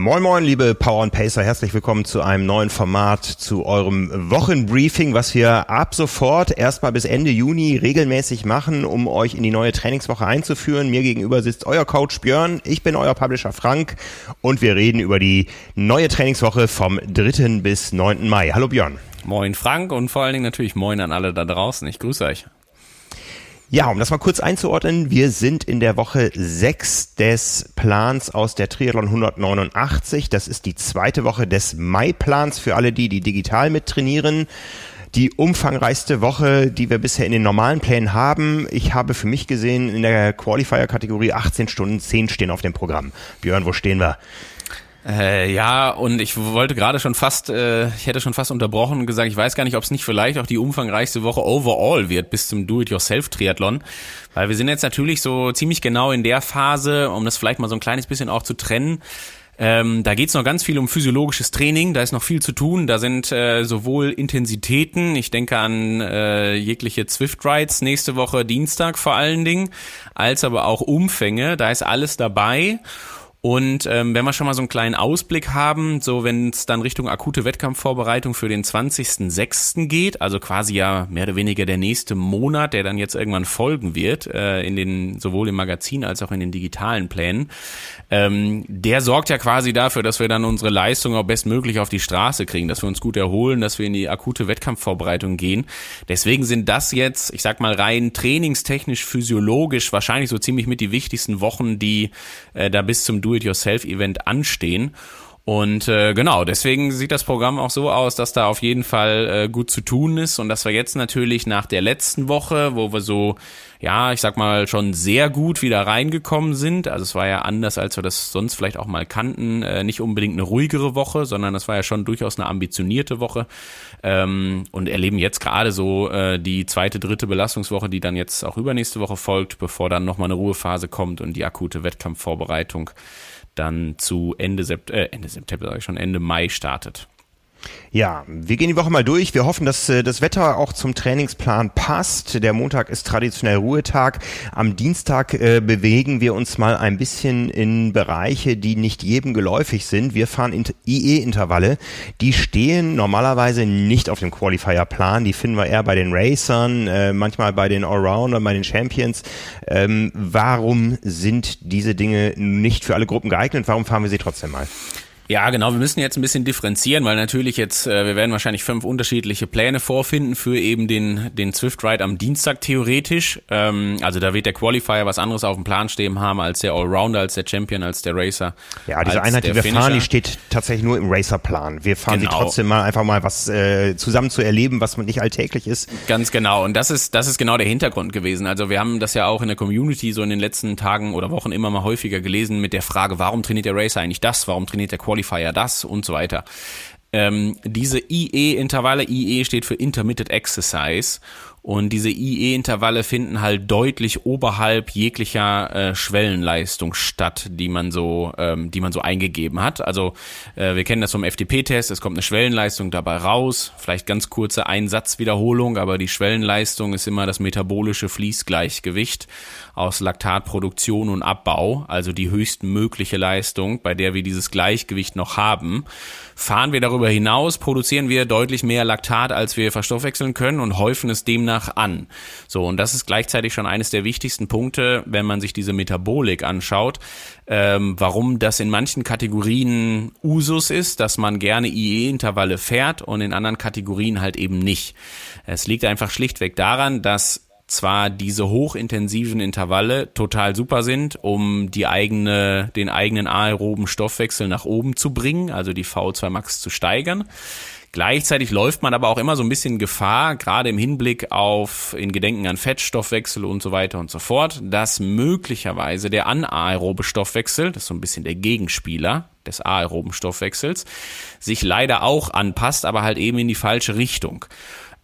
Moin Moin, liebe Power and Pacer, herzlich willkommen zu einem neuen Format, zu eurem Wochenbriefing, was wir ab sofort erstmal bis Ende Juni regelmäßig machen, um euch in die neue Trainingswoche einzuführen. Mir gegenüber sitzt euer Coach Björn, ich bin euer Publisher Frank und wir reden über die neue Trainingswoche vom 3. bis 9. Mai. Hallo Björn. Moin Frank und vor allen Dingen natürlich moin an alle da draußen. Ich grüße euch. Ja, um das mal kurz einzuordnen, wir sind in der Woche 6 des Plans aus der Triathlon 189. Das ist die zweite Woche des Mai-Plans für alle die, die digital mittrainieren. Die umfangreichste Woche, die wir bisher in den normalen Plänen haben. Ich habe für mich gesehen, in der Qualifier-Kategorie 18 Stunden 10 stehen auf dem Programm. Björn, wo stehen wir? Äh, ja, und ich wollte gerade schon fast, äh, ich hätte schon fast unterbrochen und gesagt, ich weiß gar nicht, ob es nicht vielleicht auch die umfangreichste Woche overall wird bis zum Do-it-yourself-Triathlon, weil wir sind jetzt natürlich so ziemlich genau in der Phase, um das vielleicht mal so ein kleines bisschen auch zu trennen. Ähm, da geht's noch ganz viel um physiologisches Training, da ist noch viel zu tun. Da sind äh, sowohl Intensitäten, ich denke an äh, jegliche Zwift Rides nächste Woche Dienstag vor allen Dingen, als aber auch Umfänge, da ist alles dabei. Und ähm, wenn wir schon mal so einen kleinen Ausblick haben, so wenn es dann Richtung akute Wettkampfvorbereitung für den 20.06. geht, also quasi ja mehr oder weniger der nächste Monat, der dann jetzt irgendwann folgen wird, äh, in den sowohl im Magazin als auch in den digitalen Plänen, ähm, der sorgt ja quasi dafür, dass wir dann unsere Leistung auch bestmöglich auf die Straße kriegen, dass wir uns gut erholen, dass wir in die akute Wettkampfvorbereitung gehen. Deswegen sind das jetzt, ich sag mal rein trainingstechnisch, physiologisch wahrscheinlich so ziemlich mit die wichtigsten Wochen, die äh, da bis zum Do-it-yourself-Event anstehen. Und äh, genau, deswegen sieht das Programm auch so aus, dass da auf jeden Fall äh, gut zu tun ist und dass wir jetzt natürlich nach der letzten Woche, wo wir so, ja, ich sag mal, schon sehr gut wieder reingekommen sind, also es war ja anders, als wir das sonst vielleicht auch mal kannten, äh, nicht unbedingt eine ruhigere Woche, sondern es war ja schon durchaus eine ambitionierte Woche ähm, und erleben jetzt gerade so äh, die zweite, dritte Belastungswoche, die dann jetzt auch übernächste Woche folgt, bevor dann nochmal eine Ruhephase kommt und die akute Wettkampfvorbereitung dann zu Ende, Sept äh, Ende September, sage ich schon, Ende Mai startet. Ja, wir gehen die Woche mal durch. Wir hoffen, dass äh, das Wetter auch zum Trainingsplan passt. Der Montag ist traditionell Ruhetag. Am Dienstag äh, bewegen wir uns mal ein bisschen in Bereiche, die nicht jedem geläufig sind. Wir fahren IE-Intervalle. Die stehen normalerweise nicht auf dem Qualifier-Plan. Die finden wir eher bei den Racern, äh, manchmal bei den Allroundern, bei den Champions. Ähm, warum sind diese Dinge nicht für alle Gruppen geeignet? Warum fahren wir sie trotzdem mal? Ja, genau. Wir müssen jetzt ein bisschen differenzieren, weil natürlich jetzt, äh, wir werden wahrscheinlich fünf unterschiedliche Pläne vorfinden für eben den, den Swift Ride am Dienstag theoretisch. Ähm, also da wird der Qualifier was anderes auf dem Plan stehen haben als der Allrounder, als der Champion, als der Racer. Ja, diese Einheit, die wir Finisher. fahren, die steht tatsächlich nur im Racerplan. Wir fahren genau. sie trotzdem mal einfach mal was äh, zusammen zu erleben, was nicht alltäglich ist. Ganz genau. Und das ist, das ist genau der Hintergrund gewesen. Also wir haben das ja auch in der Community so in den letzten Tagen oder Wochen immer mal häufiger gelesen mit der Frage, warum trainiert der Racer eigentlich das? Warum trainiert der Qualifier Qualifier das und so weiter. Ähm, diese IE-Intervalle, IE steht für Intermittent Exercise und diese IE-Intervalle finden halt deutlich oberhalb jeglicher äh, Schwellenleistung statt, die man so, ähm, die man so eingegeben hat. Also äh, wir kennen das vom FTP-Test, es kommt eine Schwellenleistung dabei raus, vielleicht ganz kurze Einsatzwiederholung, aber die Schwellenleistung ist immer das metabolische Fließgleichgewicht aus Laktatproduktion und Abbau, also die höchstmögliche Leistung, bei der wir dieses Gleichgewicht noch haben. Fahren wir darüber hinaus, produzieren wir deutlich mehr Laktat, als wir verstoffwechseln können und häufen es demnach an. So, und das ist gleichzeitig schon eines der wichtigsten Punkte, wenn man sich diese Metabolik anschaut, ähm, warum das in manchen Kategorien Usus ist, dass man gerne IE-Intervalle fährt und in anderen Kategorien halt eben nicht. Es liegt einfach schlichtweg daran, dass zwar diese hochintensiven Intervalle total super sind, um die eigene, den eigenen aeroben Stoffwechsel nach oben zu bringen, also die VO2 Max zu steigern. Gleichzeitig läuft man aber auch immer so ein bisschen Gefahr, gerade im Hinblick auf in Gedenken an Fettstoffwechsel und so weiter und so fort, dass möglicherweise der anaerobe Stoffwechsel, das ist so ein bisschen der Gegenspieler, des aeroben Stoffwechsels, sich leider auch anpasst, aber halt eben in die falsche Richtung.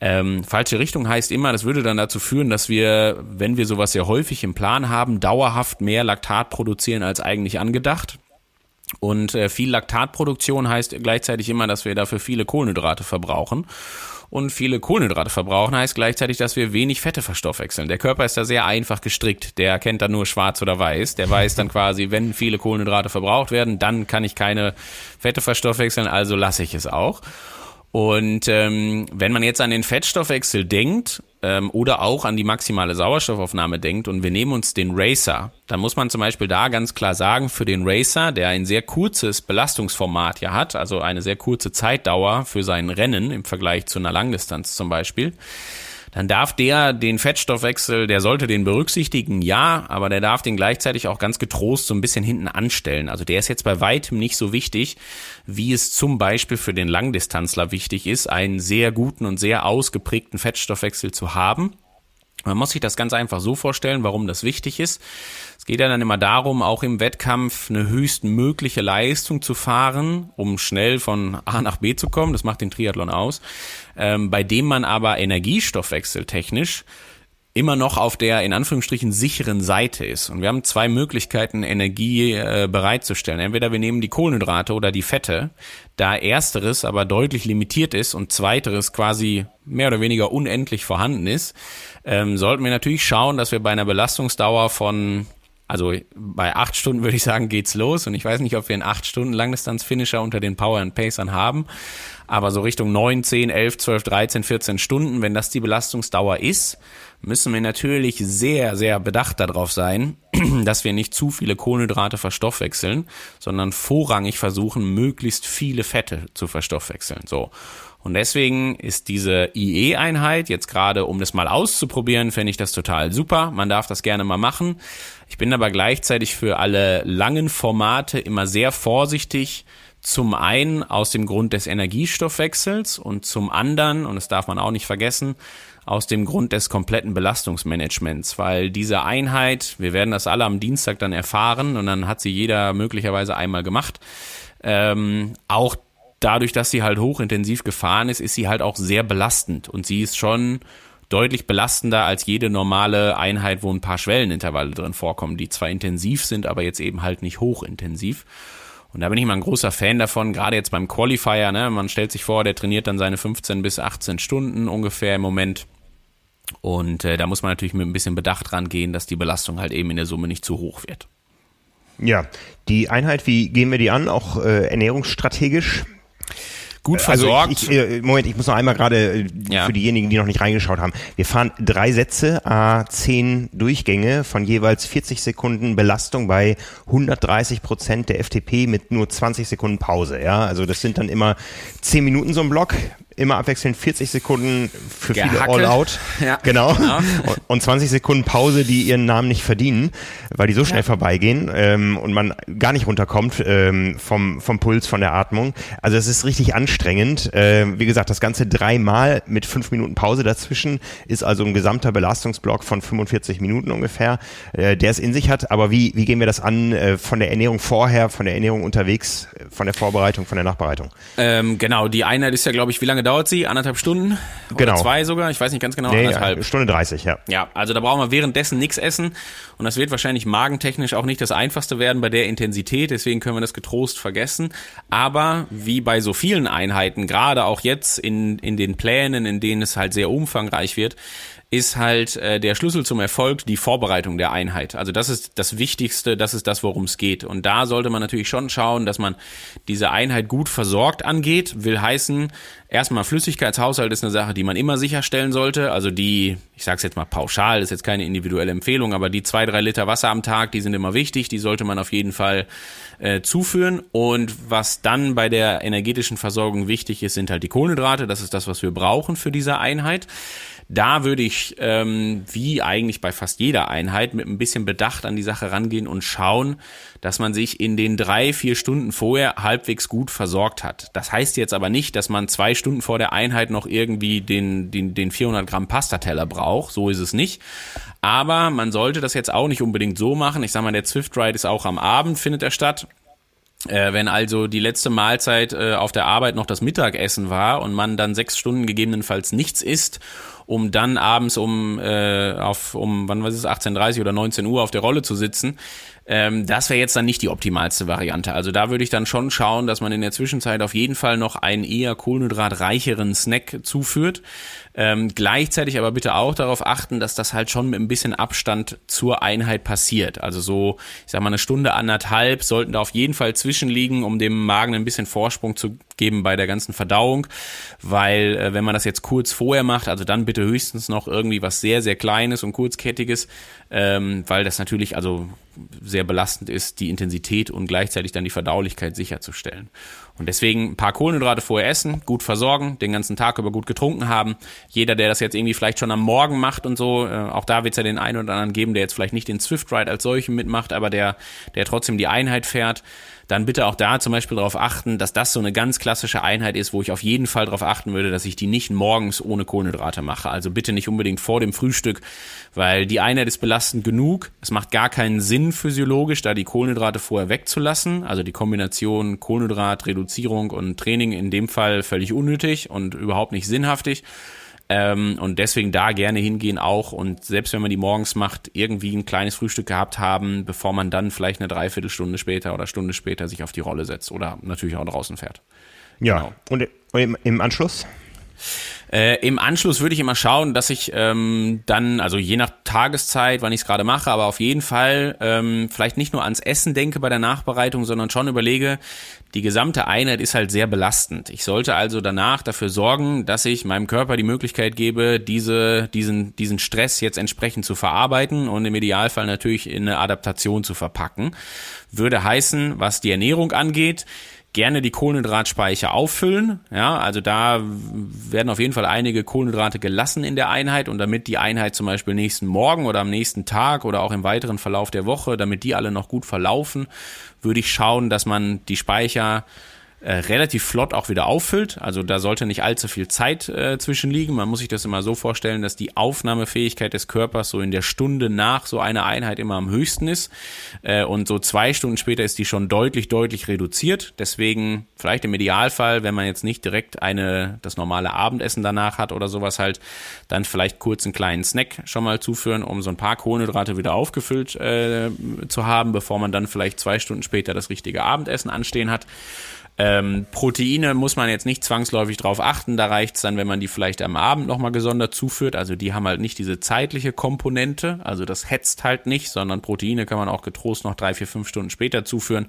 Ähm, falsche Richtung heißt immer, das würde dann dazu führen, dass wir, wenn wir sowas sehr häufig im Plan haben, dauerhaft mehr Laktat produzieren als eigentlich angedacht. Und äh, viel Laktatproduktion heißt gleichzeitig immer, dass wir dafür viele Kohlenhydrate verbrauchen. Und viele Kohlenhydrate verbrauchen heißt gleichzeitig, dass wir wenig Fette verstoffwechseln. Der Körper ist da sehr einfach gestrickt. Der kennt dann nur schwarz oder weiß. Der weiß dann quasi, wenn viele Kohlenhydrate verbraucht werden, dann kann ich keine Fette verstoffwechseln, also lasse ich es auch. Und ähm, wenn man jetzt an den Fettstoffwechsel denkt ähm, oder auch an die maximale Sauerstoffaufnahme denkt und wir nehmen uns den Racer, dann muss man zum Beispiel da ganz klar sagen, für den Racer, der ein sehr kurzes Belastungsformat ja hat, also eine sehr kurze Zeitdauer für sein Rennen im Vergleich zu einer Langdistanz zum Beispiel, dann darf der den Fettstoffwechsel, der sollte den berücksichtigen, ja, aber der darf den gleichzeitig auch ganz getrost so ein bisschen hinten anstellen. Also der ist jetzt bei weitem nicht so wichtig, wie es zum Beispiel für den Langdistanzler wichtig ist, einen sehr guten und sehr ausgeprägten Fettstoffwechsel zu haben. Man muss sich das ganz einfach so vorstellen, warum das wichtig ist. Es geht ja dann immer darum, auch im Wettkampf eine höchstmögliche Leistung zu fahren, um schnell von A nach B zu kommen. Das macht den Triathlon aus. Ähm, bei dem man aber energiestoffwechseltechnisch immer noch auf der in Anführungsstrichen sicheren Seite ist. Und wir haben zwei Möglichkeiten, Energie äh, bereitzustellen. Entweder wir nehmen die Kohlenhydrate oder die Fette, da ersteres aber deutlich limitiert ist und zweiteres quasi mehr oder weniger unendlich vorhanden ist, ähm, sollten wir natürlich schauen, dass wir bei einer Belastungsdauer von also bei acht Stunden würde ich sagen, geht's los. Und ich weiß nicht, ob wir einen acht Stunden Langdistanz-Finisher unter den Power and Pacern haben. Aber so Richtung neun, zehn, elf, zwölf, dreizehn, vierzehn Stunden, wenn das die Belastungsdauer ist, müssen wir natürlich sehr, sehr bedacht darauf sein, dass wir nicht zu viele Kohlenhydrate verstoffwechseln, sondern vorrangig versuchen, möglichst viele Fette zu verstoffwechseln. So. Und deswegen ist diese IE-Einheit jetzt gerade, um das mal auszuprobieren, fände ich das total super. Man darf das gerne mal machen. Ich bin aber gleichzeitig für alle langen Formate immer sehr vorsichtig. Zum einen aus dem Grund des Energiestoffwechsels und zum anderen, und das darf man auch nicht vergessen, aus dem Grund des kompletten Belastungsmanagements, weil diese Einheit, wir werden das alle am Dienstag dann erfahren und dann hat sie jeder möglicherweise einmal gemacht, ähm, auch dadurch, dass sie halt hochintensiv gefahren ist, ist sie halt auch sehr belastend und sie ist schon deutlich belastender als jede normale Einheit, wo ein paar Schwellenintervalle drin vorkommen, die zwar intensiv sind, aber jetzt eben halt nicht hochintensiv. Und da bin ich mal ein großer Fan davon, gerade jetzt beim Qualifier, ne, man stellt sich vor, der trainiert dann seine 15 bis 18 Stunden ungefähr im Moment. Und äh, da muss man natürlich mit ein bisschen Bedacht rangehen, dass die Belastung halt eben in der Summe nicht zu hoch wird. Ja, die Einheit, wie gehen wir die an, auch äh, ernährungsstrategisch? Gut versorgt. Also ich, ich, äh, Moment, ich muss noch einmal gerade äh, ja. für diejenigen, die noch nicht reingeschaut haben. Wir fahren drei Sätze, a zehn Durchgänge von jeweils 40 Sekunden Belastung bei 130 Prozent der FTP mit nur 20 Sekunden Pause. Ja, also das sind dann immer zehn Minuten so ein Block immer abwechselnd 40 Sekunden für Gehacke. viele All-Out. Ja, genau. genau. Und 20 Sekunden Pause, die ihren Namen nicht verdienen, weil die so schnell ja. vorbeigehen ähm, und man gar nicht runterkommt ähm, vom, vom Puls, von der Atmung. Also es ist richtig anstrengend. Äh, wie gesagt, das Ganze dreimal mit fünf Minuten Pause dazwischen ist also ein gesamter Belastungsblock von 45 Minuten ungefähr, äh, der es in sich hat. Aber wie, wie gehen wir das an äh, von der Ernährung vorher, von der Ernährung unterwegs, von der Vorbereitung, von der Nachbereitung? Ähm, genau, die Einheit ist ja, glaube ich, wie lange dauert sie? Anderthalb Stunden? Oder genau. zwei sogar? Ich weiß nicht ganz genau. Nee, anderthalb. Stunde 30, ja. Ja, also da brauchen wir währenddessen nichts essen. Und das wird wahrscheinlich magentechnisch auch nicht das einfachste werden bei der Intensität. Deswegen können wir das getrost vergessen. Aber wie bei so vielen Einheiten, gerade auch jetzt in, in den Plänen, in denen es halt sehr umfangreich wird, ist halt äh, der Schlüssel zum Erfolg die Vorbereitung der Einheit. Also das ist das Wichtigste, das ist das, worum es geht. Und da sollte man natürlich schon schauen, dass man diese Einheit gut versorgt angeht. Will heißen, erstmal Flüssigkeitshaushalt ist eine Sache, die man immer sicherstellen sollte. Also die, ich sage es jetzt mal pauschal, ist jetzt keine individuelle Empfehlung, aber die zwei, drei Liter Wasser am Tag, die sind immer wichtig, die sollte man auf jeden Fall äh, zuführen. Und was dann bei der energetischen Versorgung wichtig ist, sind halt die Kohlenhydrate. Das ist das, was wir brauchen für diese Einheit. Da würde ich, ähm, wie eigentlich bei fast jeder Einheit, mit ein bisschen Bedacht an die Sache rangehen und schauen, dass man sich in den drei, vier Stunden vorher halbwegs gut versorgt hat. Das heißt jetzt aber nicht, dass man zwei Stunden vor der Einheit noch irgendwie den, den, den 400 Gramm Pastateller braucht. So ist es nicht. Aber man sollte das jetzt auch nicht unbedingt so machen. Ich sag mal, der Zwift Ride ist auch am Abend, findet er statt. Äh, wenn also die letzte Mahlzeit äh, auf der Arbeit noch das Mittagessen war und man dann sechs Stunden gegebenenfalls nichts isst, um dann abends um äh, auf um wann was ist 18:30 oder 19 Uhr auf der Rolle zu sitzen, ähm, das wäre jetzt dann nicht die optimalste Variante. Also da würde ich dann schon schauen, dass man in der Zwischenzeit auf jeden Fall noch einen eher kohlenhydratreicheren Snack zuführt. Ähm, gleichzeitig aber bitte auch darauf achten, dass das halt schon mit ein bisschen Abstand zur Einheit passiert. Also so, ich sag mal, eine Stunde, anderthalb sollten da auf jeden Fall zwischenliegen, um dem Magen ein bisschen Vorsprung zu geben bei der ganzen Verdauung. Weil äh, wenn man das jetzt kurz vorher macht, also dann bitte höchstens noch irgendwie was sehr, sehr Kleines und Kurzkettiges, ähm, weil das natürlich also sehr belastend ist, die Intensität und gleichzeitig dann die Verdaulichkeit sicherzustellen. Und deswegen ein paar Kohlenhydrate vorher essen, gut versorgen, den ganzen Tag über gut getrunken haben. Jeder, der das jetzt irgendwie vielleicht schon am Morgen macht und so, äh, auch da wird es ja den einen oder anderen geben, der jetzt vielleicht nicht den Swift Ride als solchen mitmacht, aber der, der trotzdem die Einheit fährt dann bitte auch da zum Beispiel darauf achten, dass das so eine ganz klassische Einheit ist, wo ich auf jeden Fall darauf achten würde, dass ich die nicht morgens ohne Kohlenhydrate mache. Also bitte nicht unbedingt vor dem Frühstück, weil die Einheit ist belastend genug. Es macht gar keinen Sinn physiologisch, da die Kohlenhydrate vorher wegzulassen. Also die Kombination Kohlenhydrat, Reduzierung und Training in dem Fall völlig unnötig und überhaupt nicht sinnhaftig. Ähm, und deswegen da gerne hingehen auch und selbst wenn man die morgens macht, irgendwie ein kleines Frühstück gehabt haben, bevor man dann vielleicht eine Dreiviertelstunde später oder Stunde später sich auf die Rolle setzt oder natürlich auch draußen fährt. Ja, genau. und im, im Anschluss? Äh, Im Anschluss würde ich immer schauen, dass ich ähm, dann, also je nach Tageszeit, wann ich es gerade mache, aber auf jeden Fall ähm, vielleicht nicht nur ans Essen denke bei der Nachbereitung, sondern schon überlege, die gesamte Einheit ist halt sehr belastend. Ich sollte also danach dafür sorgen, dass ich meinem Körper die Möglichkeit gebe, diese, diesen, diesen Stress jetzt entsprechend zu verarbeiten und im Idealfall natürlich in eine Adaptation zu verpacken. Würde heißen, was die Ernährung angeht, gerne die Kohlenhydratspeicher auffüllen. Ja, also da werden auf jeden Fall einige Kohlenhydrate gelassen in der Einheit und damit die Einheit zum Beispiel nächsten Morgen oder am nächsten Tag oder auch im weiteren Verlauf der Woche, damit die alle noch gut verlaufen, würde ich schauen, dass man die Speicher äh, relativ flott auch wieder auffüllt. Also da sollte nicht allzu viel Zeit äh, zwischenliegen. Man muss sich das immer so vorstellen, dass die Aufnahmefähigkeit des Körpers so in der Stunde nach so einer Einheit immer am höchsten ist. Äh, und so zwei Stunden später ist die schon deutlich, deutlich reduziert. Deswegen vielleicht im Idealfall, wenn man jetzt nicht direkt eine, das normale Abendessen danach hat oder sowas halt, dann vielleicht kurz einen kleinen Snack schon mal zuführen, um so ein paar Kohlenhydrate wieder aufgefüllt äh, zu haben, bevor man dann vielleicht zwei Stunden später das richtige Abendessen anstehen hat. Ähm, Proteine muss man jetzt nicht zwangsläufig drauf achten. Da reicht's dann, wenn man die vielleicht am Abend nochmal gesondert zuführt. Also die haben halt nicht diese zeitliche Komponente. Also das hetzt halt nicht, sondern Proteine kann man auch getrost noch drei, vier, fünf Stunden später zuführen,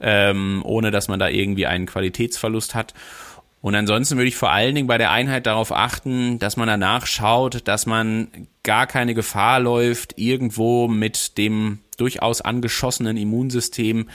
ähm, ohne dass man da irgendwie einen Qualitätsverlust hat. Und ansonsten würde ich vor allen Dingen bei der Einheit darauf achten, dass man danach schaut, dass man gar keine Gefahr läuft, irgendwo mit dem durchaus angeschossenen Immunsystem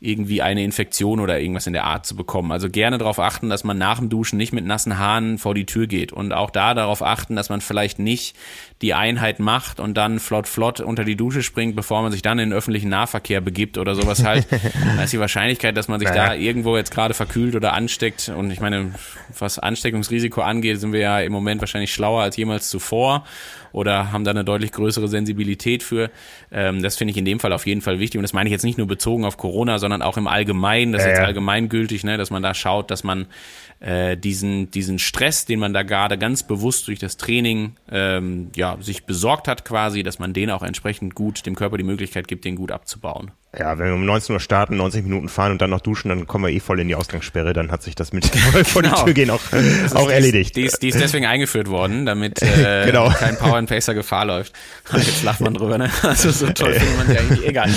irgendwie eine Infektion oder irgendwas in der Art zu bekommen. Also gerne darauf achten, dass man nach dem Duschen nicht mit nassen Haaren vor die Tür geht und auch da darauf achten, dass man vielleicht nicht die Einheit macht und dann flott flott unter die Dusche springt, bevor man sich dann in den öffentlichen Nahverkehr begibt oder sowas halt. da ist die Wahrscheinlichkeit, dass man sich naja. da irgendwo jetzt gerade verkühlt oder ansteckt und ich meine, was Ansteckungsrisiko angeht, sind wir ja im Moment wahrscheinlich schlauer als jemals zuvor oder haben da eine deutlich größere Sensibilität für. Ähm, das finde ich in dem Fall auf jeden Fall wichtig und das meine ich jetzt nicht nur bezogen auf Corona, sondern auch im Allgemeinen, das ist jetzt allgemeingültig, ne, dass man da schaut, dass man äh, diesen, diesen Stress, den man da gerade ganz bewusst durch das Training ähm, ja, sich besorgt hat quasi, dass man den auch entsprechend gut, dem Körper die Möglichkeit gibt, den gut abzubauen. Ja, wenn wir um 19 Uhr starten, 90 Minuten fahren und dann noch duschen, dann kommen wir eh voll in die Ausgangssperre, dann hat sich das mit vor genau. die Tür gehen auch, auch die erledigt. die, ist, die ist deswegen eingeführt worden, damit äh, genau. kein Power and Pacer Gefahr läuft. Jetzt lacht man drüber, ne? Also so toll findet man ja eigentlich egal.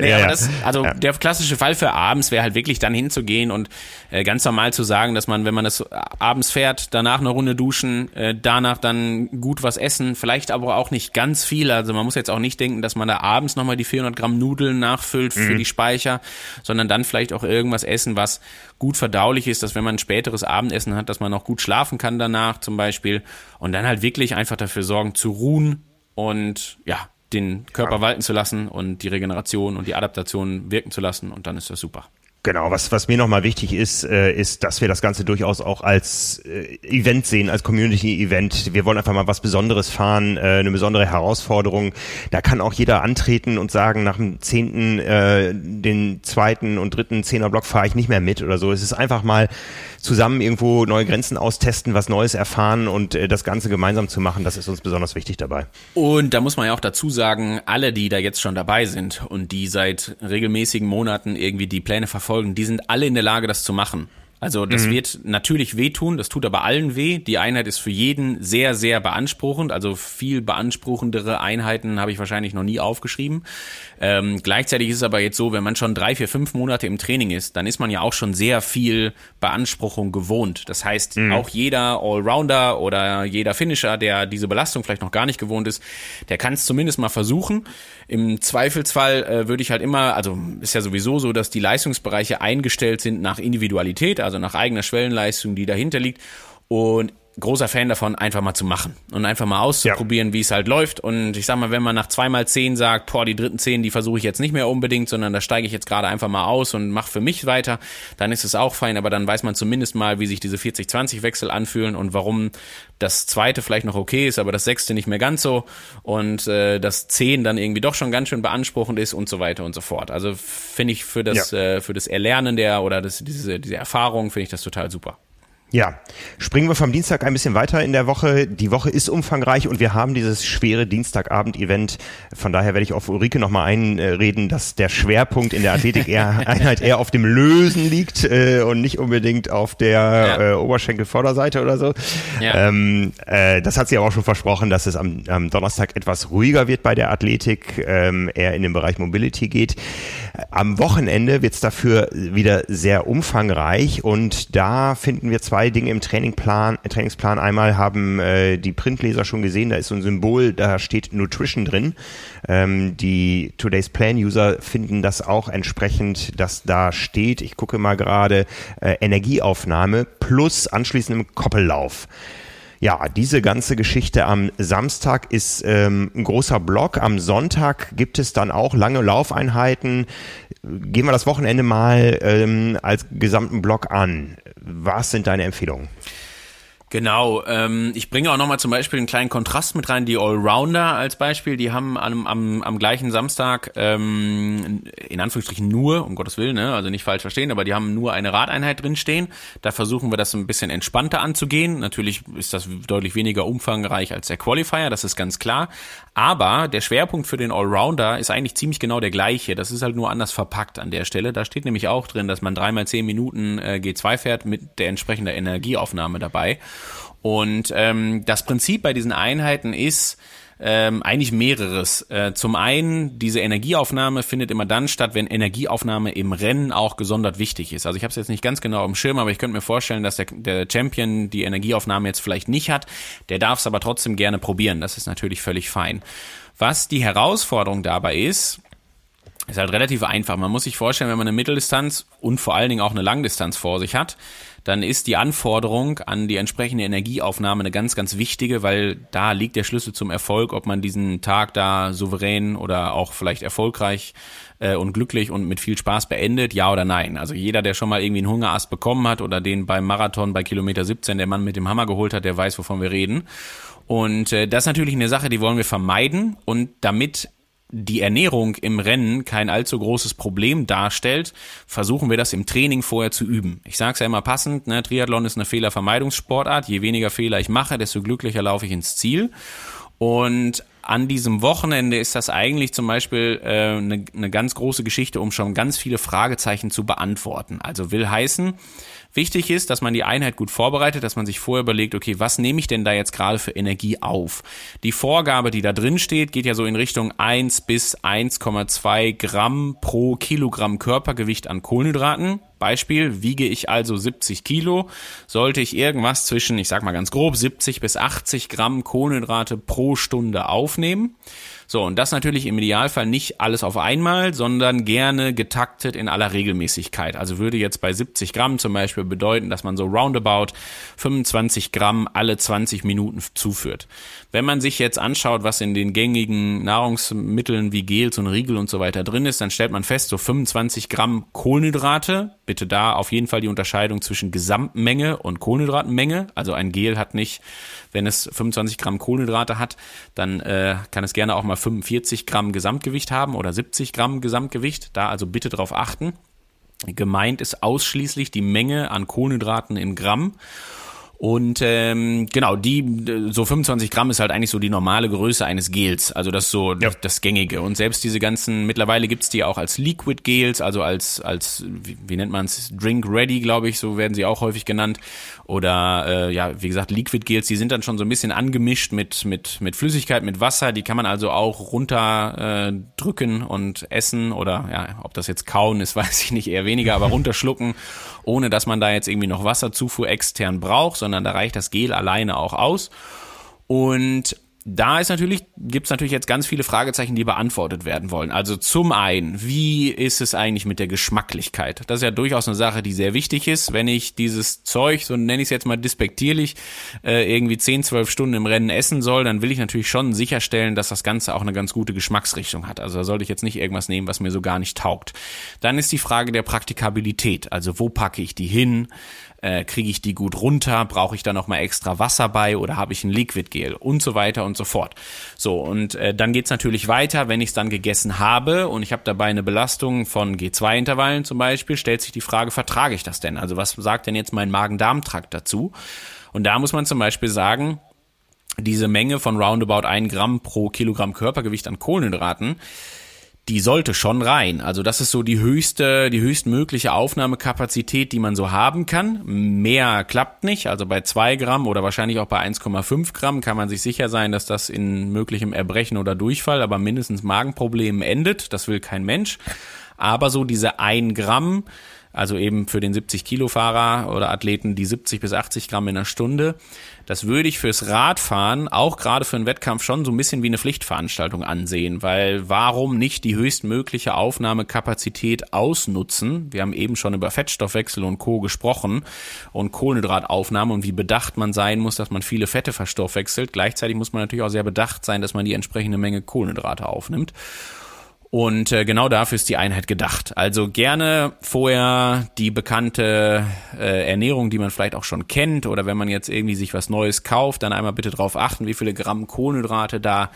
Nee, ja, aber das, also ja. der klassische Fall für abends wäre halt wirklich dann hinzugehen und äh, ganz normal zu sagen, dass man, wenn man das abends fährt, danach eine Runde duschen, äh, danach dann gut was essen, vielleicht aber auch nicht ganz viel. Also man muss jetzt auch nicht denken, dass man da abends nochmal die 400 Gramm Nudeln nachfüllt auffüllt für mhm. die Speicher, sondern dann vielleicht auch irgendwas essen, was gut verdaulich ist, dass wenn man ein späteres Abendessen hat, dass man auch gut schlafen kann danach zum Beispiel und dann halt wirklich einfach dafür sorgen zu ruhen und ja, den Körper ja. walten zu lassen und die Regeneration und die Adaptation wirken zu lassen und dann ist das super. Genau, was, was mir nochmal wichtig ist, äh, ist, dass wir das Ganze durchaus auch als äh, Event sehen, als Community-Event. Wir wollen einfach mal was Besonderes fahren, äh, eine besondere Herausforderung. Da kann auch jeder antreten und sagen, nach dem zehnten, äh, den zweiten und dritten Zehnerblock fahre ich nicht mehr mit oder so. Es ist einfach mal zusammen irgendwo neue Grenzen austesten, was Neues erfahren und äh, das Ganze gemeinsam zu machen. Das ist uns besonders wichtig dabei. Und da muss man ja auch dazu sagen, alle, die da jetzt schon dabei sind und die seit regelmäßigen Monaten irgendwie die Pläne verfolgen, die sind alle in der Lage, das zu machen. Also das mhm. wird natürlich wehtun, das tut aber allen weh. Die Einheit ist für jeden sehr, sehr beanspruchend. Also viel beanspruchendere Einheiten habe ich wahrscheinlich noch nie aufgeschrieben. Ähm, gleichzeitig ist es aber jetzt so, wenn man schon drei, vier, fünf Monate im Training ist, dann ist man ja auch schon sehr viel Beanspruchung gewohnt. Das heißt, mhm. auch jeder Allrounder oder jeder Finisher, der diese Belastung vielleicht noch gar nicht gewohnt ist, der kann es zumindest mal versuchen. Im Zweifelsfall äh, würde ich halt immer, also ist ja sowieso so, dass die Leistungsbereiche eingestellt sind nach Individualität, also nach eigener Schwellenleistung, die dahinter liegt. Und großer Fan davon, einfach mal zu machen und einfach mal auszuprobieren, ja. wie es halt läuft. Und ich sag mal, wenn man nach zweimal zehn sagt, boah, die dritten zehn, die versuche ich jetzt nicht mehr unbedingt, sondern da steige ich jetzt gerade einfach mal aus und mache für mich weiter, dann ist es auch fein, aber dann weiß man zumindest mal, wie sich diese 40-20-Wechsel anfühlen und warum das zweite vielleicht noch okay ist, aber das sechste nicht mehr ganz so und äh, das zehn dann irgendwie doch schon ganz schön beanspruchend ist und so weiter und so fort. Also finde ich für das, ja. äh, für das Erlernen der oder das, diese, diese Erfahrung finde ich das total super. Ja, springen wir vom Dienstag ein bisschen weiter in der Woche. Die Woche ist umfangreich und wir haben dieses schwere Dienstagabend-Event. Von daher werde ich auf Ulrike nochmal einreden, dass der Schwerpunkt in der Athletik-Einheit eher auf dem Lösen liegt äh, und nicht unbedingt auf der ja. äh, Oberschenkelvorderseite oder so. Ja. Ähm, äh, das hat sie aber auch schon versprochen, dass es am, am Donnerstag etwas ruhiger wird bei der Athletik, ähm, eher in den Bereich Mobility geht. Am Wochenende wird es dafür wieder sehr umfangreich und da finden wir zwei Dinge im Trainingplan, Trainingsplan. Einmal haben äh, die Printleser schon gesehen, da ist so ein Symbol, da steht Nutrition drin. Ähm, die Today's Plan User finden das auch entsprechend, dass da steht, ich gucke mal gerade, äh, Energieaufnahme plus anschließendem Koppellauf. Ja, diese ganze Geschichte am Samstag ist ähm, ein großer Block. Am Sonntag gibt es dann auch lange Laufeinheiten. Gehen wir das Wochenende mal ähm, als gesamten Block an. Was sind deine Empfehlungen? Genau, ähm, ich bringe auch nochmal zum Beispiel einen kleinen Kontrast mit rein, die Allrounder als Beispiel, die haben am, am, am gleichen Samstag, ähm, in Anführungsstrichen nur, um Gottes Willen, ne, also nicht falsch verstehen, aber die haben nur eine Radeinheit drinstehen. Da versuchen wir das ein bisschen entspannter anzugehen. Natürlich ist das deutlich weniger umfangreich als der Qualifier, das ist ganz klar. Aber der Schwerpunkt für den Allrounder ist eigentlich ziemlich genau der gleiche. Das ist halt nur anders verpackt an der Stelle. Da steht nämlich auch drin, dass man dreimal zehn Minuten äh, G2 fährt mit der entsprechenden Energieaufnahme dabei. Und ähm, das Prinzip bei diesen Einheiten ist, ähm, eigentlich mehreres. Äh, zum einen, diese Energieaufnahme findet immer dann statt, wenn Energieaufnahme im Rennen auch gesondert wichtig ist. Also ich habe es jetzt nicht ganz genau im Schirm, aber ich könnte mir vorstellen, dass der, der Champion die Energieaufnahme jetzt vielleicht nicht hat. Der darf es aber trotzdem gerne probieren. Das ist natürlich völlig fein. Was die Herausforderung dabei ist, ist halt relativ einfach. Man muss sich vorstellen, wenn man eine Mitteldistanz und vor allen Dingen auch eine Langdistanz vor sich hat, dann ist die Anforderung an die entsprechende Energieaufnahme eine ganz, ganz wichtige, weil da liegt der Schlüssel zum Erfolg, ob man diesen Tag da souverän oder auch vielleicht erfolgreich äh, und glücklich und mit viel Spaß beendet, ja oder nein. Also jeder, der schon mal irgendwie einen Hungerast bekommen hat oder den beim Marathon bei Kilometer 17 der Mann mit dem Hammer geholt hat, der weiß, wovon wir reden. Und äh, das ist natürlich eine Sache, die wollen wir vermeiden. Und damit die Ernährung im Rennen kein allzu großes Problem darstellt, versuchen wir das im Training vorher zu üben. Ich sage es ja immer passend, ne, Triathlon ist eine Fehlervermeidungssportart. Je weniger Fehler ich mache, desto glücklicher laufe ich ins Ziel. Und an diesem Wochenende ist das eigentlich zum Beispiel äh, eine, eine ganz große Geschichte, um schon ganz viele Fragezeichen zu beantworten. Also will heißen, Wichtig ist, dass man die Einheit gut vorbereitet, dass man sich vorher überlegt, okay, was nehme ich denn da jetzt gerade für Energie auf? Die Vorgabe, die da drin steht, geht ja so in Richtung 1 bis 1,2 Gramm pro Kilogramm Körpergewicht an Kohlenhydraten. Beispiel, wiege ich also 70 Kilo, sollte ich irgendwas zwischen, ich sag mal ganz grob, 70 bis 80 Gramm Kohlenhydrate pro Stunde aufnehmen. So, und das natürlich im Idealfall nicht alles auf einmal, sondern gerne getaktet in aller Regelmäßigkeit. Also würde jetzt bei 70 Gramm zum Beispiel bedeuten, dass man so roundabout 25 Gramm alle 20 Minuten zuführt. Wenn man sich jetzt anschaut, was in den gängigen Nahrungsmitteln wie Gels und Riegel und so weiter drin ist, dann stellt man fest, so 25 Gramm Kohlenhydrate, bitte da auf jeden Fall die Unterscheidung zwischen Gesamtmenge und Kohlenhydratmenge. Also ein Gel hat nicht, wenn es 25 Gramm Kohlenhydrate hat, dann äh, kann es gerne auch mal 45 Gramm Gesamtgewicht haben oder 70 Gramm Gesamtgewicht. Da also bitte drauf achten. Gemeint ist ausschließlich die Menge an Kohlenhydraten in Gramm. Und ähm, genau, die so 25 Gramm ist halt eigentlich so die normale Größe eines Gels. Also das so ja. das Gängige. Und selbst diese ganzen, mittlerweile gibt's die auch als Liquid Gels, also als, als wie, wie nennt man's Drink Ready, glaube ich, so werden sie auch häufig genannt. Oder äh, ja, wie gesagt, Liquid Gels, die sind dann schon so ein bisschen angemischt mit, mit, mit Flüssigkeit, mit Wasser. Die kann man also auch runterdrücken äh, drücken und essen oder ja, ob das jetzt kauen ist, weiß ich nicht, eher weniger, aber runterschlucken ohne dass man da jetzt irgendwie noch Wasserzufuhr extern braucht, sondern da reicht das Gel alleine auch aus. Und da ist natürlich, gibt es natürlich jetzt ganz viele Fragezeichen, die beantwortet werden wollen. Also zum einen, wie ist es eigentlich mit der Geschmacklichkeit? Das ist ja durchaus eine Sache, die sehr wichtig ist. Wenn ich dieses Zeug, so nenne ich es jetzt mal despektierlich, äh, irgendwie 10, 12 Stunden im Rennen essen soll, dann will ich natürlich schon sicherstellen, dass das Ganze auch eine ganz gute Geschmacksrichtung hat. Also da sollte ich jetzt nicht irgendwas nehmen, was mir so gar nicht taugt. Dann ist die Frage der Praktikabilität. Also wo packe ich die hin? Äh, kriege ich die gut runter, brauche ich da nochmal extra Wasser bei oder habe ich ein Liquid Gel und so weiter und so fort. So, und äh, dann geht's natürlich weiter, wenn ich es dann gegessen habe und ich habe dabei eine Belastung von G2-Intervallen zum Beispiel, stellt sich die Frage, vertrage ich das denn? Also was sagt denn jetzt mein Magen-Darm-Trakt dazu? Und da muss man zum Beispiel sagen, diese Menge von roundabout ein Gramm pro Kilogramm Körpergewicht an Kohlenhydraten, die sollte schon rein. Also das ist so die höchste, die höchstmögliche Aufnahmekapazität, die man so haben kann. Mehr klappt nicht. Also bei zwei Gramm oder wahrscheinlich auch bei 1,5 Gramm kann man sich sicher sein, dass das in möglichem Erbrechen oder Durchfall, aber mindestens Magenproblemen endet. Das will kein Mensch. Aber so diese ein Gramm, also eben für den 70 Kilo Fahrer oder Athleten die 70 bis 80 Gramm in der Stunde, das würde ich fürs Radfahren auch gerade für einen Wettkampf schon so ein bisschen wie eine Pflichtveranstaltung ansehen, weil warum nicht die höchstmögliche Aufnahmekapazität ausnutzen? Wir haben eben schon über Fettstoffwechsel und Co. gesprochen und Kohlenhydrataufnahme und wie bedacht man sein muss, dass man viele Fette verstoffwechselt. Gleichzeitig muss man natürlich auch sehr bedacht sein, dass man die entsprechende Menge Kohlenhydrate aufnimmt. Und äh, genau dafür ist die Einheit gedacht. Also gerne vorher die bekannte äh, Ernährung, die man vielleicht auch schon kennt, oder wenn man jetzt irgendwie sich was Neues kauft, dann einmal bitte darauf achten, wie viele Gramm Kohlenhydrate da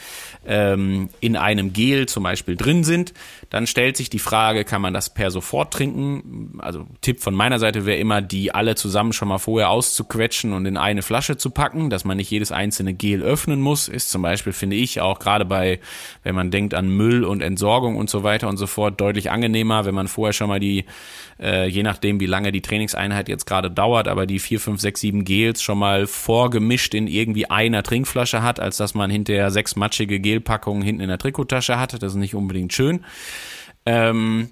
ähm, in einem Gel zum Beispiel drin sind. Dann stellt sich die Frage, kann man das per sofort trinken? Also Tipp von meiner Seite wäre immer, die alle zusammen schon mal vorher auszuquetschen und in eine Flasche zu packen, dass man nicht jedes einzelne Gel öffnen muss. Ist zum Beispiel, finde ich, auch gerade bei, wenn man denkt an Müll und Entsorgung, Versorgung und so weiter und so fort deutlich angenehmer, wenn man vorher schon mal die, äh, je nachdem wie lange die Trainingseinheit jetzt gerade dauert, aber die vier, fünf, sechs, sieben Gels schon mal vorgemischt in irgendwie einer Trinkflasche hat, als dass man hinterher sechs matschige Gelpackungen hinten in der Trikottasche hat. Das ist nicht unbedingt schön. Ähm,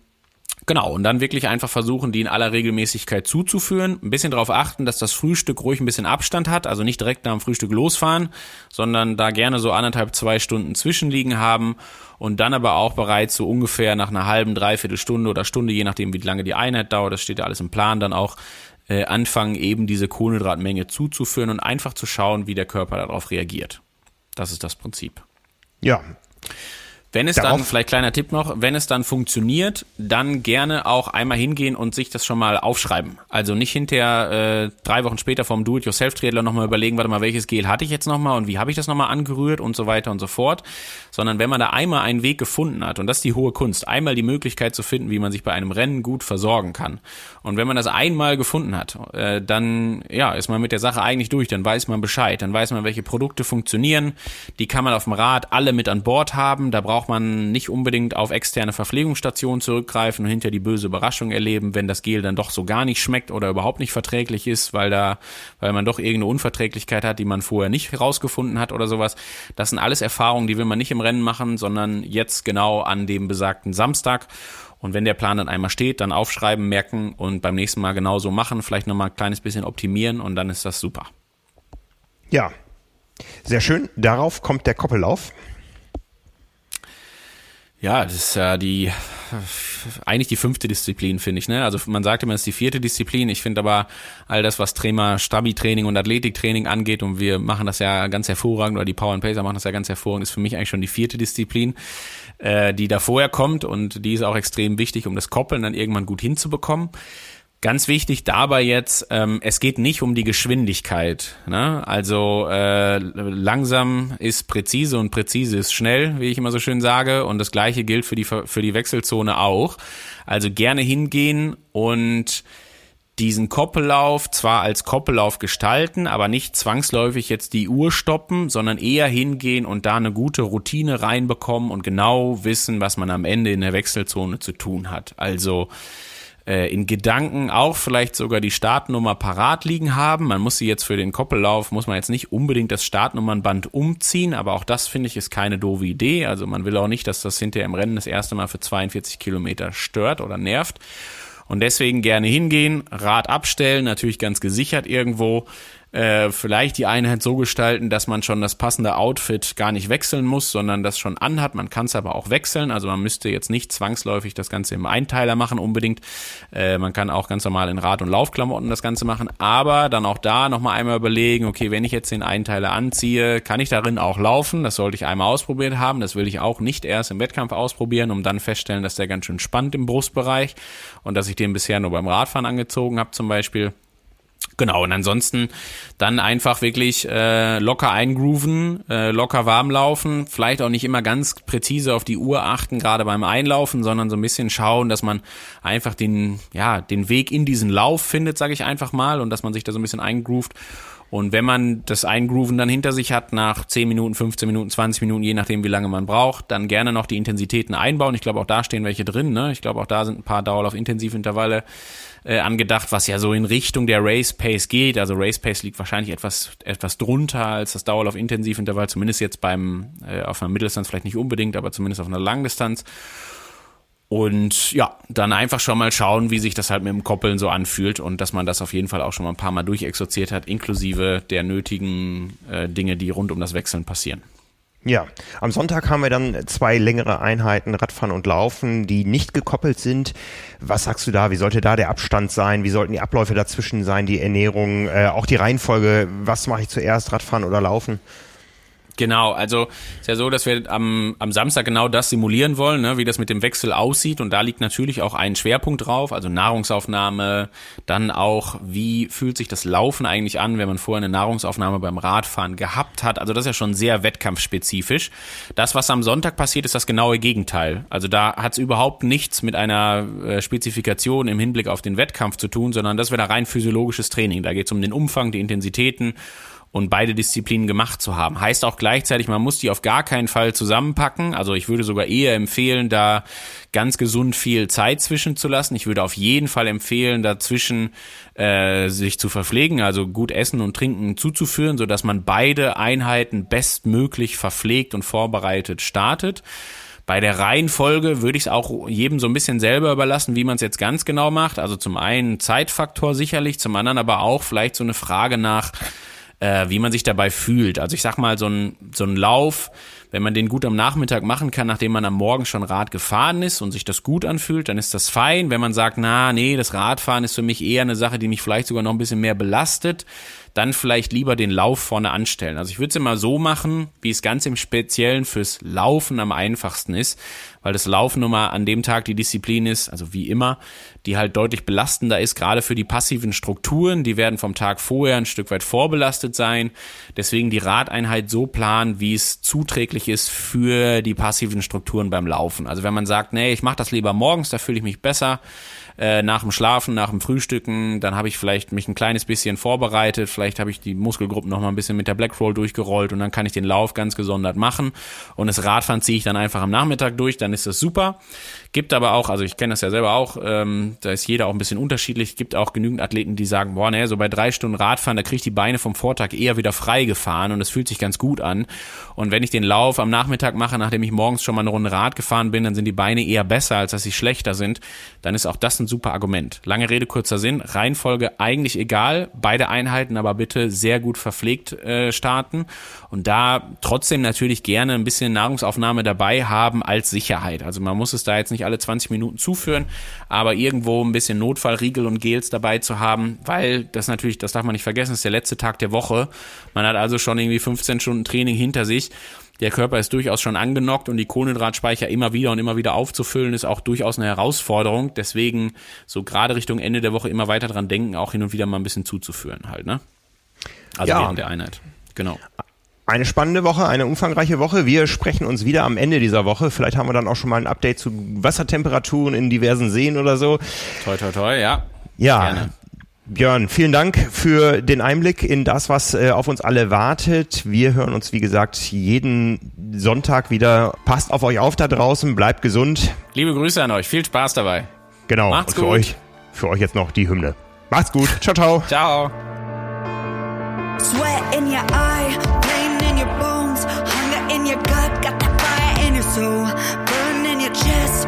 Genau, und dann wirklich einfach versuchen, die in aller Regelmäßigkeit zuzuführen. Ein bisschen darauf achten, dass das Frühstück ruhig ein bisschen Abstand hat, also nicht direkt nach dem Frühstück losfahren, sondern da gerne so anderthalb, zwei Stunden zwischenliegen haben und dann aber auch bereits so ungefähr nach einer halben, dreiviertel Stunde oder Stunde, je nachdem wie lange die Einheit dauert, das steht ja alles im Plan, dann auch äh, anfangen, eben diese Kohlenhydratmenge zuzuführen und einfach zu schauen, wie der Körper darauf reagiert. Das ist das Prinzip. Ja, wenn es Darauf dann, vielleicht kleiner Tipp noch, wenn es dann funktioniert, dann gerne auch einmal hingehen und sich das schon mal aufschreiben. Also nicht hinterher äh, drei Wochen später vom Do-it-yourself-Triathlon nochmal überlegen, warte mal, welches Gel hatte ich jetzt nochmal und wie habe ich das nochmal angerührt und so weiter und so fort. Sondern wenn man da einmal einen Weg gefunden hat, und das ist die hohe Kunst, einmal die Möglichkeit zu finden, wie man sich bei einem Rennen gut versorgen kann. Und wenn man das einmal gefunden hat, äh, dann ja, ist man mit der Sache eigentlich durch, dann weiß man Bescheid, dann weiß man, welche Produkte funktionieren, die kann man auf dem Rad alle mit an Bord haben, da braucht braucht man nicht unbedingt auf externe Verpflegungsstationen zurückgreifen und hinter die böse Überraschung erleben, wenn das Gel dann doch so gar nicht schmeckt oder überhaupt nicht verträglich ist, weil da, weil man doch irgendeine Unverträglichkeit hat, die man vorher nicht herausgefunden hat oder sowas. Das sind alles Erfahrungen, die will man nicht im Rennen machen, sondern jetzt genau an dem besagten Samstag. Und wenn der Plan dann einmal steht, dann aufschreiben, merken und beim nächsten Mal genauso machen, vielleicht nochmal ein kleines bisschen optimieren und dann ist das super. Ja, sehr schön. Darauf kommt der Koppellauf. Ja, das ist ja die eigentlich die fünfte Disziplin, finde ich. Ne? Also man sagt immer, es ist die vierte Disziplin. Ich finde aber all das, was Trainer Stabi-Training und Athletiktraining angeht, und wir machen das ja ganz hervorragend, oder die Power and Pacer machen das ja ganz hervorragend, ist für mich eigentlich schon die vierte Disziplin, äh, die da vorher kommt und die ist auch extrem wichtig, um das Koppeln dann irgendwann gut hinzubekommen. Ganz wichtig dabei jetzt, ähm, es geht nicht um die Geschwindigkeit. Ne? Also äh, langsam ist präzise und präzise ist schnell, wie ich immer so schön sage. Und das gleiche gilt für die, für die Wechselzone auch. Also gerne hingehen und diesen Koppellauf zwar als Koppellauf gestalten, aber nicht zwangsläufig jetzt die Uhr stoppen, sondern eher hingehen und da eine gute Routine reinbekommen und genau wissen, was man am Ende in der Wechselzone zu tun hat. Also in Gedanken auch vielleicht sogar die Startnummer parat liegen haben. Man muss sie jetzt für den Koppellauf, muss man jetzt nicht unbedingt das Startnummernband umziehen, aber auch das finde ich ist keine doofe Idee. Also man will auch nicht, dass das hinterher im Rennen das erste Mal für 42 Kilometer stört oder nervt. Und deswegen gerne hingehen, Rad abstellen, natürlich ganz gesichert irgendwo, äh, vielleicht die Einheit so gestalten, dass man schon das passende Outfit gar nicht wechseln muss, sondern das schon anhat. Man kann es aber auch wechseln. Also man müsste jetzt nicht zwangsläufig das Ganze im Einteiler machen unbedingt. Äh, man kann auch ganz normal in Rad- und Laufklamotten das Ganze machen. Aber dann auch da nochmal einmal überlegen, okay, wenn ich jetzt den Einteiler anziehe, kann ich darin auch laufen? Das sollte ich einmal ausprobiert haben. Das will ich auch nicht erst im Wettkampf ausprobieren, um dann feststellen, dass der ganz schön spannt im Brustbereich und dass ich den bisher nur beim Radfahren angezogen habe zum Beispiel. Genau, und ansonsten dann einfach wirklich äh, locker eingrooven, äh, locker warm laufen, vielleicht auch nicht immer ganz präzise auf die Uhr achten, gerade beim Einlaufen, sondern so ein bisschen schauen, dass man einfach den, ja, den Weg in diesen Lauf findet, sage ich einfach mal, und dass man sich da so ein bisschen eingroovt. Und wenn man das Eingrooven dann hinter sich hat, nach 10 Minuten, 15 Minuten, 20 Minuten, je nachdem, wie lange man braucht, dann gerne noch die Intensitäten einbauen. Ich glaube, auch da stehen welche drin. Ne? Ich glaube, auch da sind ein paar Dauerlauf-Intensivintervalle äh, angedacht, was ja so in Richtung der Race Pace geht. Also Race Pace liegt wahrscheinlich etwas, etwas drunter als das Dauerlauf-Intensivintervall, zumindest jetzt beim, äh, auf einer Mitteldistanz vielleicht nicht unbedingt, aber zumindest auf einer Langdistanz. Und ja, dann einfach schon mal schauen, wie sich das halt mit dem Koppeln so anfühlt und dass man das auf jeden Fall auch schon mal ein paar Mal durchexorziert hat, inklusive der nötigen äh, Dinge, die rund um das Wechseln passieren. Ja, am Sonntag haben wir dann zwei längere Einheiten, Radfahren und Laufen, die nicht gekoppelt sind. Was sagst du da? Wie sollte da der Abstand sein? Wie sollten die Abläufe dazwischen sein, die Ernährung, äh, auch die Reihenfolge? Was mache ich zuerst, Radfahren oder Laufen? Genau, also ist ja so, dass wir am, am Samstag genau das simulieren wollen, ne, wie das mit dem Wechsel aussieht. Und da liegt natürlich auch ein Schwerpunkt drauf, also Nahrungsaufnahme, dann auch, wie fühlt sich das Laufen eigentlich an, wenn man vorher eine Nahrungsaufnahme beim Radfahren gehabt hat. Also das ist ja schon sehr wettkampfspezifisch. Das, was am Sonntag passiert, ist das genaue Gegenteil. Also da hat es überhaupt nichts mit einer äh, Spezifikation im Hinblick auf den Wettkampf zu tun, sondern das wäre rein physiologisches Training. Da geht es um den Umfang, die Intensitäten und beide Disziplinen gemacht zu haben. Heißt auch gleichzeitig, man muss die auf gar keinen Fall zusammenpacken. Also ich würde sogar eher empfehlen, da ganz gesund viel Zeit zwischen zu lassen. Ich würde auf jeden Fall empfehlen, dazwischen äh, sich zu verpflegen, also gut Essen und Trinken zuzuführen, so dass man beide Einheiten bestmöglich verpflegt und vorbereitet startet. Bei der Reihenfolge würde ich es auch jedem so ein bisschen selber überlassen, wie man es jetzt ganz genau macht. Also zum einen Zeitfaktor sicherlich, zum anderen aber auch vielleicht so eine Frage nach, äh, wie man sich dabei fühlt. Also ich sag mal, so ein, so ein Lauf, wenn man den gut am Nachmittag machen kann, nachdem man am Morgen schon Rad gefahren ist und sich das gut anfühlt, dann ist das fein. Wenn man sagt, na, nee, das Radfahren ist für mich eher eine Sache, die mich vielleicht sogar noch ein bisschen mehr belastet, dann vielleicht lieber den Lauf vorne anstellen. Also ich würde es immer so machen, wie es ganz im Speziellen fürs Laufen am einfachsten ist, weil das Laufen nun mal an dem Tag die Disziplin ist, also wie immer, die halt deutlich belastender ist, gerade für die passiven Strukturen. Die werden vom Tag vorher ein Stück weit vorbelastet sein. Deswegen die Radeinheit so planen, wie es zuträglich ist für die passiven Strukturen beim Laufen. Also wenn man sagt, nee, ich mache das lieber morgens, da fühle ich mich besser, äh, nach dem Schlafen, nach dem Frühstücken, dann habe ich vielleicht mich ein kleines bisschen vorbereitet, vielleicht habe ich die Muskelgruppen noch mal ein bisschen mit der Black Roll durchgerollt und dann kann ich den Lauf ganz gesondert machen und das Radfahren ziehe ich dann einfach am Nachmittag durch, dann ist das super. Gibt aber auch, also ich kenne das ja selber auch, ähm, da ist jeder auch ein bisschen unterschiedlich, gibt auch genügend Athleten, die sagen, boah, ne, so bei drei Stunden Radfahren, da kriege ich die Beine vom Vortag eher wieder frei gefahren und es fühlt sich ganz gut an. Und wenn ich den Lauf Lauf am Nachmittag mache, nachdem ich morgens schon mal eine Runde Rad gefahren bin, dann sind die Beine eher besser, als dass sie schlechter sind, dann ist auch das ein super Argument. Lange Rede, kurzer Sinn. Reihenfolge eigentlich egal. Beide Einheiten aber bitte sehr gut verpflegt äh, starten und da trotzdem natürlich gerne ein bisschen Nahrungsaufnahme dabei haben als Sicherheit. Also man muss es da jetzt nicht alle 20 Minuten zuführen, aber irgendwo ein bisschen Notfallriegel und Gels dabei zu haben, weil das natürlich, das darf man nicht vergessen, ist der letzte Tag der Woche. Man hat also schon irgendwie 15 Stunden Training hinter sich. Der Körper ist durchaus schon angenockt und die Kohlenhydratspeicher immer wieder und immer wieder aufzufüllen, ist auch durchaus eine Herausforderung. Deswegen so gerade Richtung Ende der Woche immer weiter dran denken, auch hin und wieder mal ein bisschen zuzuführen halt, ne? Also ja. während der Einheit. Genau. Eine spannende Woche, eine umfangreiche Woche. Wir sprechen uns wieder am Ende dieser Woche. Vielleicht haben wir dann auch schon mal ein Update zu Wassertemperaturen in diversen Seen oder so. Toi, toi, toi, ja. Ja. Gerne. Björn, vielen Dank für den Einblick in das, was äh, auf uns alle wartet. Wir hören uns, wie gesagt, jeden Sonntag wieder. Passt auf euch auf da draußen, bleibt gesund. Liebe Grüße an euch, viel Spaß dabei. Genau, Macht's und für gut. euch, für euch jetzt noch die Hymne. Macht's gut. Ciao, ciao. Ciao. In your gut, got that fire in your soul, burn in your chest.